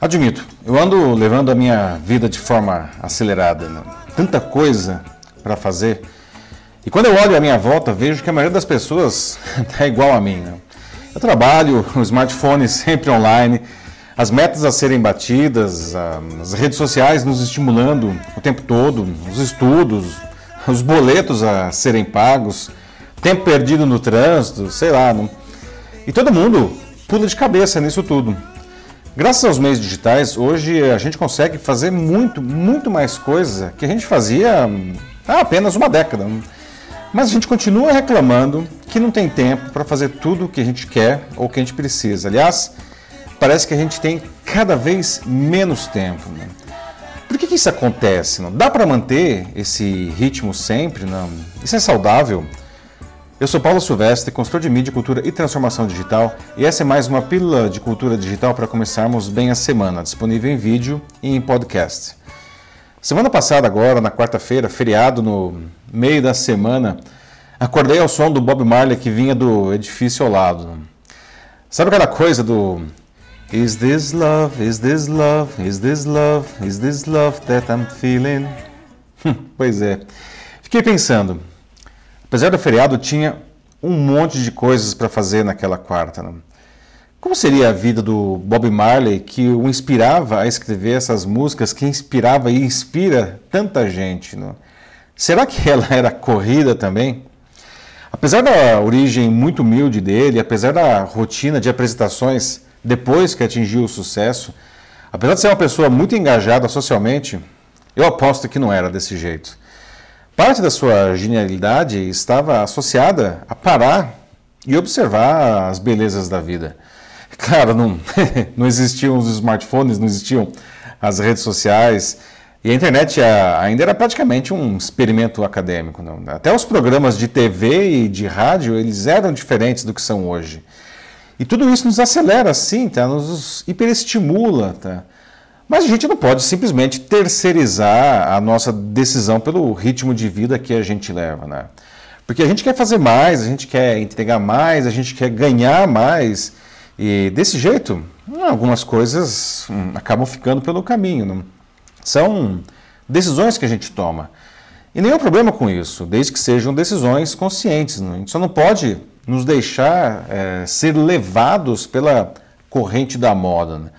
Admito, eu ando levando a minha vida de forma acelerada, né? tanta coisa para fazer. E quando eu olho à minha volta, vejo que a maioria das pessoas é igual a mim. Né? Eu trabalho, o smartphone sempre online, as metas a serem batidas, as redes sociais nos estimulando o tempo todo, os estudos, os boletos a serem pagos, tempo perdido no trânsito, sei lá. Não? E todo mundo pula de cabeça nisso tudo. Graças aos meios digitais, hoje a gente consegue fazer muito, muito mais coisa que a gente fazia há apenas uma década. Mas a gente continua reclamando que não tem tempo para fazer tudo o que a gente quer ou que a gente precisa. Aliás, parece que a gente tem cada vez menos tempo. Né? Por que, que isso acontece? Não? Dá para manter esse ritmo sempre? Não? Isso é saudável? Eu sou Paulo Silvestre, consultor de mídia, cultura e transformação digital, e essa é mais uma pílula de cultura digital para começarmos bem a semana, disponível em vídeo e em podcast. Semana passada, agora, na quarta-feira, feriado no meio da semana, acordei ao som do Bob Marley que vinha do edifício ao lado. Sabe aquela coisa do Is this love, is this love, is this love, is this love that I'm feeling? pois é. Fiquei pensando, Apesar do feriado, tinha um monte de coisas para fazer naquela quarta. Né? Como seria a vida do Bob Marley que o inspirava a escrever essas músicas, que inspirava e inspira tanta gente? Né? Será que ela era corrida também? Apesar da origem muito humilde dele, apesar da rotina de apresentações depois que atingiu o sucesso, apesar de ser uma pessoa muito engajada socialmente, eu aposto que não era desse jeito. Parte da sua genialidade estava associada a parar e observar as belezas da vida. Claro, não, não existiam os smartphones, não existiam as redes sociais e a internet ainda era praticamente um experimento acadêmico. Não? Até os programas de TV e de rádio eles eram diferentes do que são hoje. E tudo isso nos acelera, sim, tá? nos hiperestimula. Tá? Mas a gente não pode simplesmente terceirizar a nossa decisão pelo ritmo de vida que a gente leva, né? Porque a gente quer fazer mais, a gente quer entregar mais, a gente quer ganhar mais. E desse jeito, algumas coisas hum, acabam ficando pelo caminho. São decisões que a gente toma. E nenhum problema com isso, desde que sejam decisões conscientes. Não? A gente só não pode nos deixar é, ser levados pela corrente da moda. Né?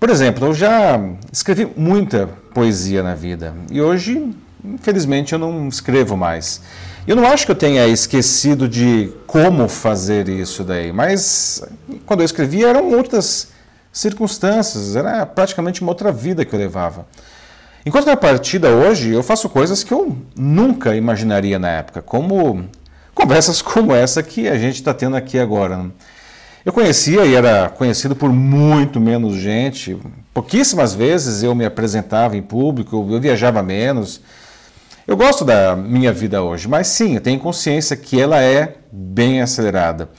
Por exemplo, eu já escrevi muita poesia na vida e hoje, infelizmente, eu não escrevo mais. Eu não acho que eu tenha esquecido de como fazer isso daí, mas quando eu escrevia eram outras circunstâncias, era praticamente uma outra vida que eu levava. Enquanto na partida hoje, eu faço coisas que eu nunca imaginaria na época, como conversas como essa que a gente está tendo aqui agora. Eu conhecia e era conhecido por muito menos gente. Pouquíssimas vezes eu me apresentava em público, eu viajava menos. Eu gosto da minha vida hoje, mas sim, eu tenho consciência que ela é bem acelerada.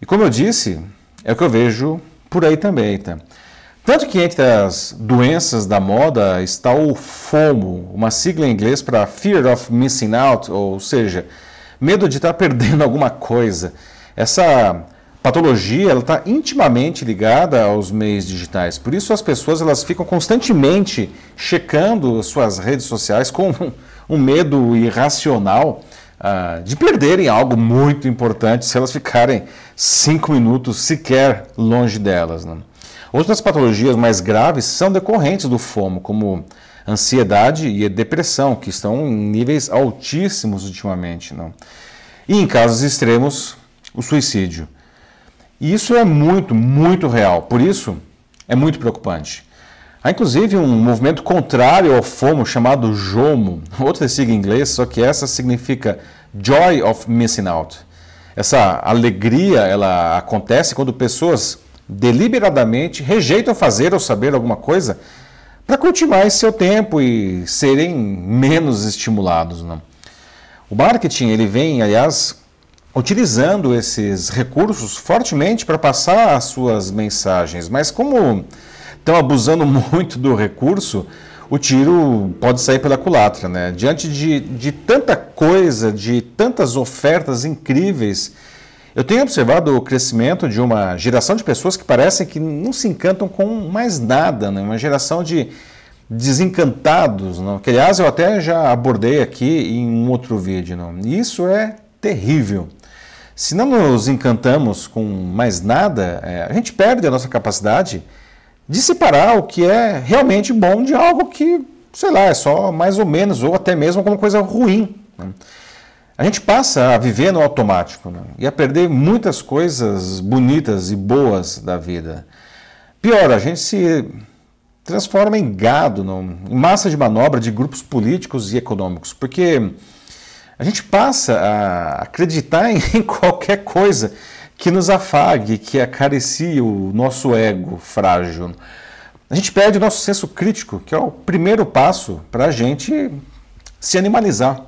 E como eu disse, é o que eu vejo por aí também. Tá? Tanto que entre as doenças da moda está o FOMO, uma sigla em inglês para Fear of Missing Out, ou seja, medo de estar perdendo alguma coisa. Essa patologia ela está intimamente ligada aos meios digitais. Por isso as pessoas elas ficam constantemente checando suas redes sociais com um medo irracional uh, de perderem algo muito importante se elas ficarem cinco minutos sequer longe delas. Né? Outras patologias mais graves são decorrentes do FOMO, como ansiedade e depressão, que estão em níveis altíssimos ultimamente. Não? E em casos extremos, o suicídio. E isso é muito, muito real. Por isso, é muito preocupante. Há inclusive um movimento contrário ao FOMO chamado JOMO, outra sigla em inglês, só que essa significa Joy of Missing Out. Essa alegria ela acontece quando pessoas deliberadamente rejeitam fazer ou saber alguma coisa para curtir mais seu tempo e serem menos estimulados. Não? O marketing ele vem, aliás, utilizando esses recursos fortemente para passar as suas mensagens, mas como estão abusando muito do recurso, o tiro pode sair pela culatra, né? Diante de, de tanta coisa, de tantas ofertas incríveis, Eu tenho observado o crescimento de uma geração de pessoas que parecem que não se encantam com mais nada, né? uma geração de desencantados, não? que aliás eu até já abordei aqui em um outro vídeo. Não? Isso é terrível. Se não nos encantamos com mais nada, é, a gente perde a nossa capacidade de separar o que é realmente bom de algo que, sei lá, é só mais ou menos, ou até mesmo alguma coisa ruim. Né? A gente passa a viver no automático né? e a perder muitas coisas bonitas e boas da vida. Pior, a gente se transforma em gado, em massa de manobra de grupos políticos e econômicos, porque a gente passa a acreditar em qualquer coisa que nos afague, que acaricie o nosso ego frágil. A gente perde o nosso senso crítico, que é o primeiro passo para a gente se animalizar.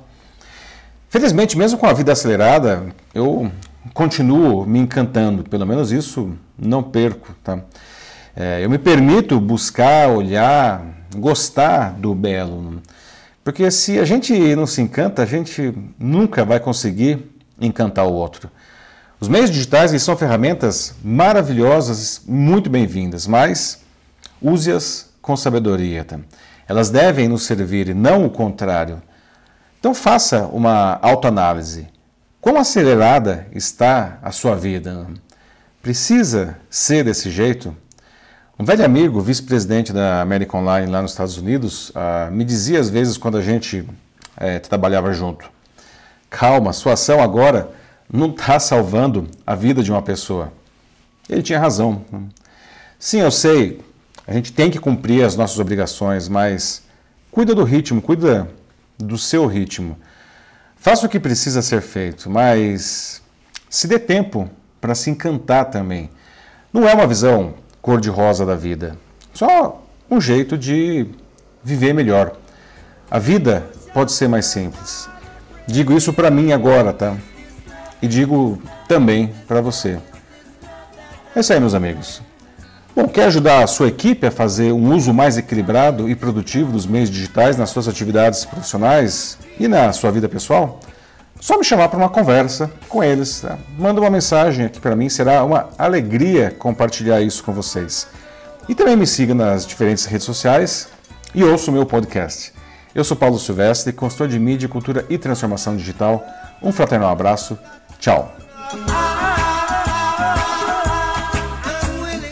Felizmente, mesmo com a vida acelerada, eu continuo me encantando, pelo menos isso não perco. Tá? É, eu me permito buscar, olhar, gostar do belo. Porque se a gente não se encanta, a gente nunca vai conseguir encantar o outro. Os meios digitais são ferramentas maravilhosas, muito bem-vindas, mas use-as com sabedoria. Elas devem nos servir e não o contrário. Então faça uma autoanálise. Quão acelerada está a sua vida? Precisa ser desse jeito? Um velho amigo, vice-presidente da American Online lá nos Estados Unidos, uh, me dizia às vezes quando a gente é, trabalhava junto: calma, sua ação agora não está salvando a vida de uma pessoa. Ele tinha razão. Sim, eu sei, a gente tem que cumprir as nossas obrigações, mas cuida do ritmo, cuida do seu ritmo. Faça o que precisa ser feito, mas se dê tempo para se encantar também. Não é uma visão cor-de-rosa da vida, só um jeito de viver melhor. A vida pode ser mais simples. Digo isso para mim agora, tá? E digo também para você. É isso aí, meus amigos. Bom, quer ajudar a sua equipe a fazer um uso mais equilibrado e produtivo dos meios digitais nas suas atividades profissionais e na sua vida pessoal? Só me chamar para uma conversa com eles. Tá? Manda uma mensagem aqui para mim, será uma alegria compartilhar isso com vocês. E também me siga nas diferentes redes sociais e ouça o meu podcast. Eu sou Paulo Silvestre, consultor de mídia, cultura e transformação digital. Um fraternal abraço. Tchau.